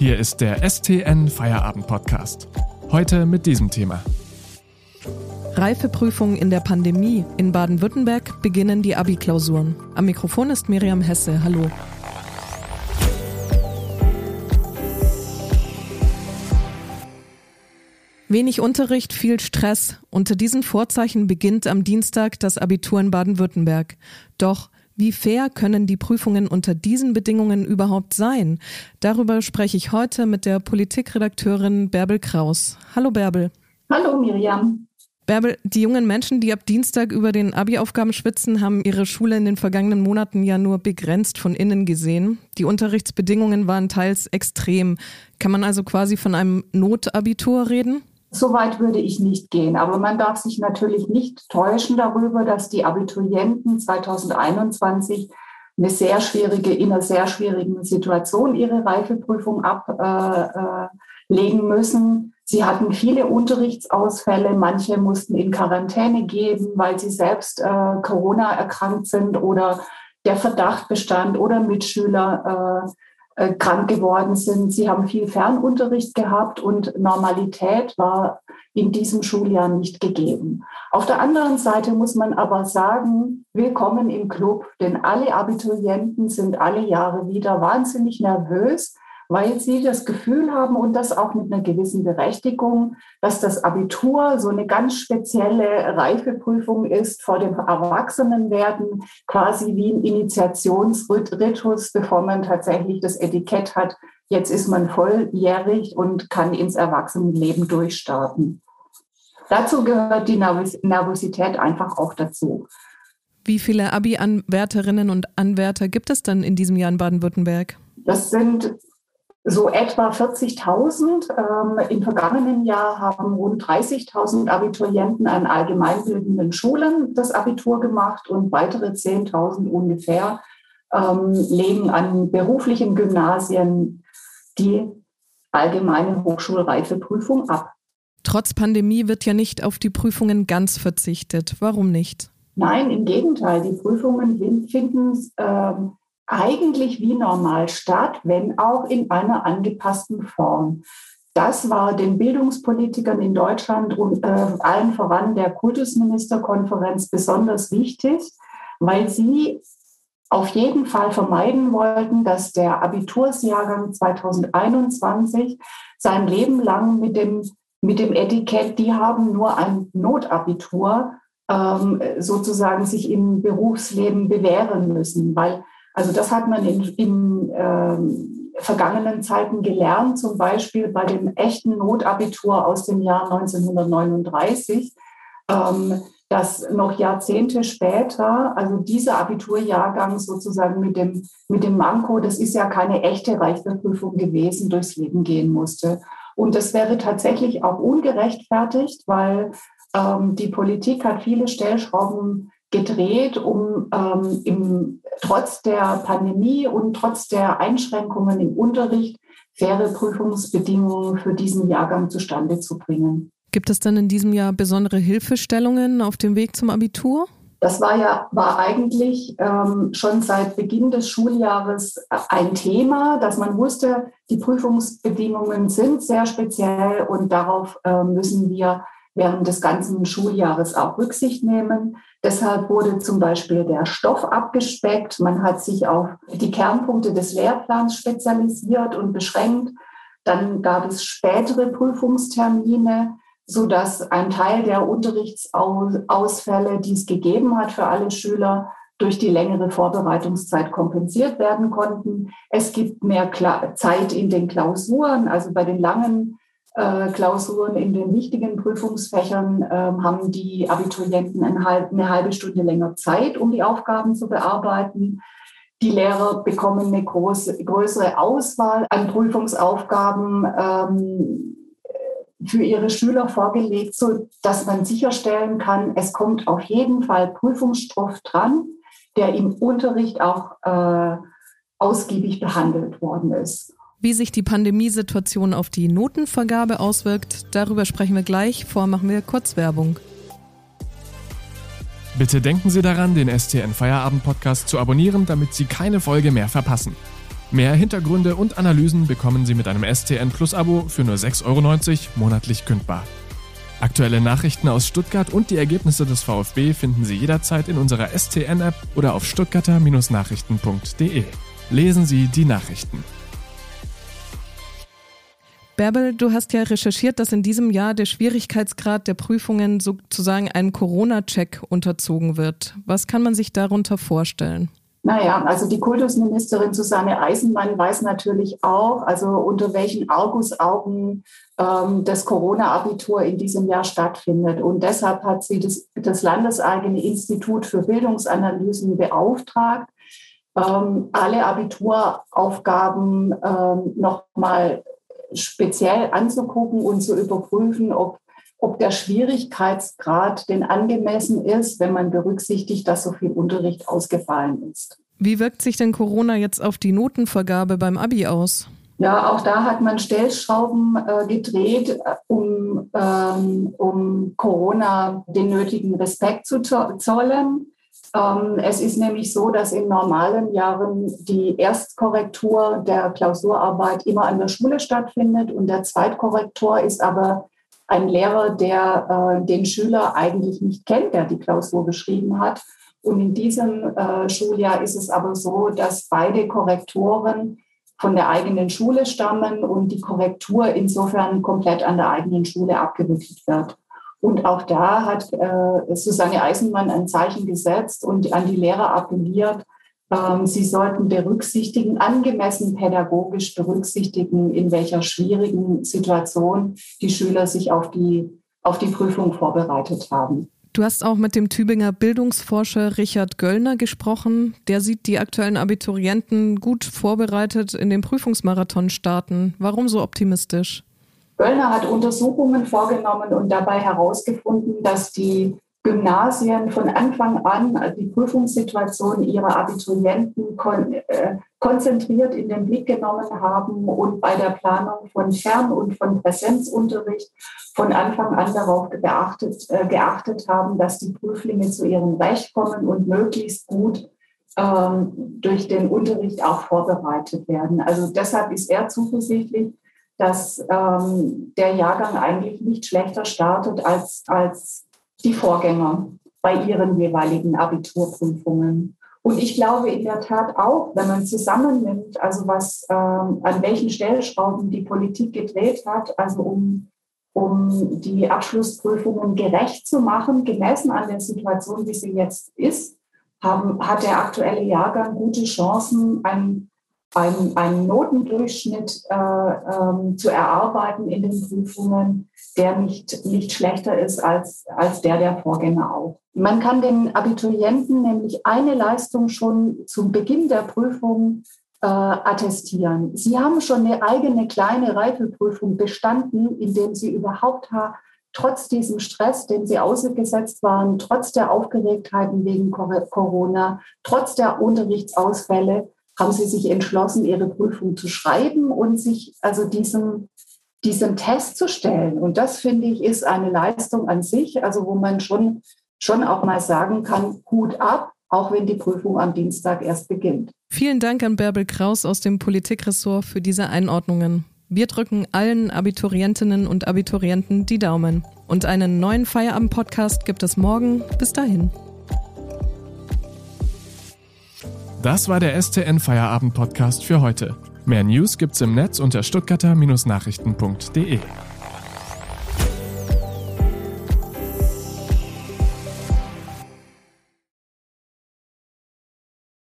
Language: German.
Hier ist der STN Feierabend Podcast. Heute mit diesem Thema. Reifeprüfung in der Pandemie. In Baden-Württemberg beginnen die Abi-Klausuren. Am Mikrofon ist Miriam Hesse. Hallo. Wenig Unterricht, viel Stress. Unter diesen Vorzeichen beginnt am Dienstag das Abitur in Baden-Württemberg. Doch wie fair können die Prüfungen unter diesen Bedingungen überhaupt sein? Darüber spreche ich heute mit der Politikredakteurin Bärbel Kraus. Hallo Bärbel. Hallo Miriam. Bärbel, die jungen Menschen, die ab Dienstag über den Abi-Aufgaben schwitzen, haben ihre Schule in den vergangenen Monaten ja nur begrenzt von innen gesehen. Die Unterrichtsbedingungen waren teils extrem. Kann man also quasi von einem Notabitur reden? So weit würde ich nicht gehen. Aber man darf sich natürlich nicht täuschen darüber, dass die Abiturienten 2021 eine sehr schwierige, in einer sehr schwierigen Situation ihre Reifeprüfung ablegen müssen. Sie hatten viele Unterrichtsausfälle. Manche mussten in Quarantäne gehen, weil sie selbst äh, Corona erkrankt sind oder der Verdacht bestand oder Mitschüler äh, krank geworden sind. Sie haben viel Fernunterricht gehabt und Normalität war in diesem Schuljahr nicht gegeben. Auf der anderen Seite muss man aber sagen, willkommen im Club, denn alle Abiturienten sind alle Jahre wieder wahnsinnig nervös, weil sie das Gefühl haben und das auch mit einer gewissen Berechtigung, dass das Abitur so eine ganz spezielle Reifeprüfung ist vor dem Erwachsenenwerden, quasi wie ein Initiationsritus, bevor man tatsächlich das Etikett hat. Jetzt ist man volljährig und kann ins Erwachsenenleben durchstarten. Dazu gehört die Nervosität einfach auch dazu. Wie viele Abi-Anwärterinnen und Anwärter gibt es denn in diesem Jahr in Baden-Württemberg? Das sind so etwa 40.000. Ähm, Im vergangenen Jahr haben rund 30.000 Abiturienten an allgemeinbildenden Schulen das Abitur gemacht und weitere 10.000 ungefähr ähm, legen an beruflichen Gymnasien die allgemeine Hochschulreifeprüfung ab. Trotz Pandemie wird ja nicht auf die Prüfungen ganz verzichtet. Warum nicht? Nein, im Gegenteil. Die Prüfungen finden ähm, eigentlich wie normal statt, wenn auch in einer angepassten Form. Das war den Bildungspolitikern in Deutschland und äh, allen voran der Kultusministerkonferenz besonders wichtig, weil sie auf jeden Fall vermeiden wollten, dass der Abitursjahrgang 2021 sein Leben lang mit dem, mit dem Etikett, die haben nur ein Notabitur, ähm, sozusagen sich im Berufsleben bewähren müssen, weil also das hat man in, in ähm, vergangenen Zeiten gelernt, zum Beispiel bei dem echten Notabitur aus dem Jahr 1939, ähm, dass noch Jahrzehnte später, also dieser Abiturjahrgang sozusagen mit dem, mit dem Manko, das ist ja keine echte Reifeprüfung gewesen, durchs Leben gehen musste. Und das wäre tatsächlich auch ungerechtfertigt, weil ähm, die Politik hat viele Stellschrauben gedreht, um ähm, im, trotz der Pandemie und trotz der Einschränkungen im Unterricht faire Prüfungsbedingungen für diesen Jahrgang zustande zu bringen. Gibt es denn in diesem Jahr besondere Hilfestellungen auf dem Weg zum Abitur? Das war ja war eigentlich ähm, schon seit Beginn des Schuljahres ein Thema, dass man wusste, die Prüfungsbedingungen sind sehr speziell und darauf äh, müssen wir während des ganzen Schuljahres auch Rücksicht nehmen. Deshalb wurde zum Beispiel der Stoff abgespeckt. Man hat sich auf die Kernpunkte des Lehrplans spezialisiert und beschränkt. Dann gab es spätere Prüfungstermine, sodass ein Teil der Unterrichtsausfälle, die es gegeben hat für alle Schüler, durch die längere Vorbereitungszeit kompensiert werden konnten. Es gibt mehr Zeit in den Klausuren, also bei den langen äh, Klausuren in den wichtigen Prüfungsfächern äh, haben die Abiturienten eine halbe, eine halbe Stunde länger Zeit, um die Aufgaben zu bearbeiten. Die Lehrer bekommen eine große, größere Auswahl an Prüfungsaufgaben ähm, für ihre Schüler vorgelegt, so dass man sicherstellen kann, es kommt auf jeden Fall Prüfungsstoff dran, der im Unterricht auch äh, ausgiebig behandelt worden ist. Wie sich die Pandemiesituation auf die Notenvergabe auswirkt, darüber sprechen wir gleich. Vor machen wir kurz Werbung. Bitte denken Sie daran, den STN Feierabend Podcast zu abonnieren, damit Sie keine Folge mehr verpassen. Mehr Hintergründe und Analysen bekommen Sie mit einem STN Plus Abo für nur 6,90 Euro monatlich kündbar. Aktuelle Nachrichten aus Stuttgart und die Ergebnisse des VfB finden Sie jederzeit in unserer STN-App oder auf stuttgarter-nachrichten.de. Lesen Sie die Nachrichten. Bärbel, du hast ja recherchiert, dass in diesem Jahr der Schwierigkeitsgrad der Prüfungen sozusagen einem Corona-Check unterzogen wird. Was kann man sich darunter vorstellen? Naja, also die Kultusministerin Susanne Eisenmann weiß natürlich auch, also unter welchen Argusaugen ähm, das Corona-Abitur in diesem Jahr stattfindet. Und deshalb hat sie das, das landeseigene Institut für Bildungsanalysen beauftragt, ähm, alle Abituraufgaben ähm, nochmal speziell anzugucken und zu überprüfen, ob ob der Schwierigkeitsgrad denn angemessen ist, wenn man berücksichtigt, dass so viel Unterricht ausgefallen ist. Wie wirkt sich denn Corona jetzt auf die Notenvergabe beim ABI aus? Ja, auch da hat man Stellschrauben äh, gedreht, äh, um, ähm, um Corona den nötigen Respekt zu zollen. Ähm, es ist nämlich so, dass in normalen Jahren die Erstkorrektur der Klausurarbeit immer an der Schule stattfindet und der Zweitkorrektor ist aber ein Lehrer, der äh, den Schüler eigentlich nicht kennt, der die Klausur geschrieben hat. Und in diesem äh, Schuljahr ist es aber so, dass beide Korrektoren von der eigenen Schule stammen und die Korrektur insofern komplett an der eigenen Schule abgewickelt wird. Und auch da hat äh, Susanne Eisenmann ein Zeichen gesetzt und an die Lehrer appelliert, ähm, sie sollten berücksichtigen, angemessen pädagogisch berücksichtigen, in welcher schwierigen Situation die Schüler sich auf die, auf die Prüfung vorbereitet haben. Du hast auch mit dem Tübinger Bildungsforscher Richard Göllner gesprochen. Der sieht die aktuellen Abiturienten gut vorbereitet in den Prüfungsmarathon starten. Warum so optimistisch? Göllner hat Untersuchungen vorgenommen und dabei herausgefunden, dass die Gymnasien von Anfang an äh, die Prüfungssituation ihrer Abiturienten kon äh, konzentriert in den Blick genommen haben und bei der Planung von Fern- und von Präsenzunterricht von Anfang an darauf geachtet, äh, geachtet haben, dass die Prüflinge zu ihrem Recht kommen und möglichst gut ähm, durch den Unterricht auch vorbereitet werden. Also deshalb ist er zuversichtlich, dass ähm, der Jahrgang eigentlich nicht schlechter startet als, als die Vorgänger bei ihren jeweiligen Abiturprüfungen. Und ich glaube in der Tat auch, wenn man zusammennimmt, also was ähm, an welchen Stellschrauben die Politik gedreht hat, also um, um die Abschlussprüfungen gerecht zu machen, gemessen an der Situation, wie sie jetzt ist, haben, hat der aktuelle Jahrgang gute Chancen, ein einen, einen Notendurchschnitt äh, ähm, zu erarbeiten in den Prüfungen, der nicht, nicht schlechter ist als, als der der Vorgänger auch. Man kann den Abiturienten nämlich eine Leistung schon zum Beginn der Prüfung äh, attestieren. Sie haben schon eine eigene kleine Reifeprüfung bestanden, indem sie überhaupt trotz diesem Stress, dem sie ausgesetzt waren, trotz der Aufgeregtheiten wegen Corona, trotz der Unterrichtsausfälle, haben sie sich entschlossen, ihre Prüfung zu schreiben und sich also diesem, diesem Test zu stellen. Und das, finde ich, ist eine Leistung an sich, also wo man schon, schon auch mal sagen kann, Hut ab, auch wenn die Prüfung am Dienstag erst beginnt. Vielen Dank an Bärbel Kraus aus dem Politikressort für diese Einordnungen. Wir drücken allen Abiturientinnen und Abiturienten die Daumen. Und einen neuen Feierabend-Podcast gibt es morgen. Bis dahin. Das war der STN Feierabend Podcast für heute. Mehr News gibt's im Netz unter stuttgarter-nachrichten.de.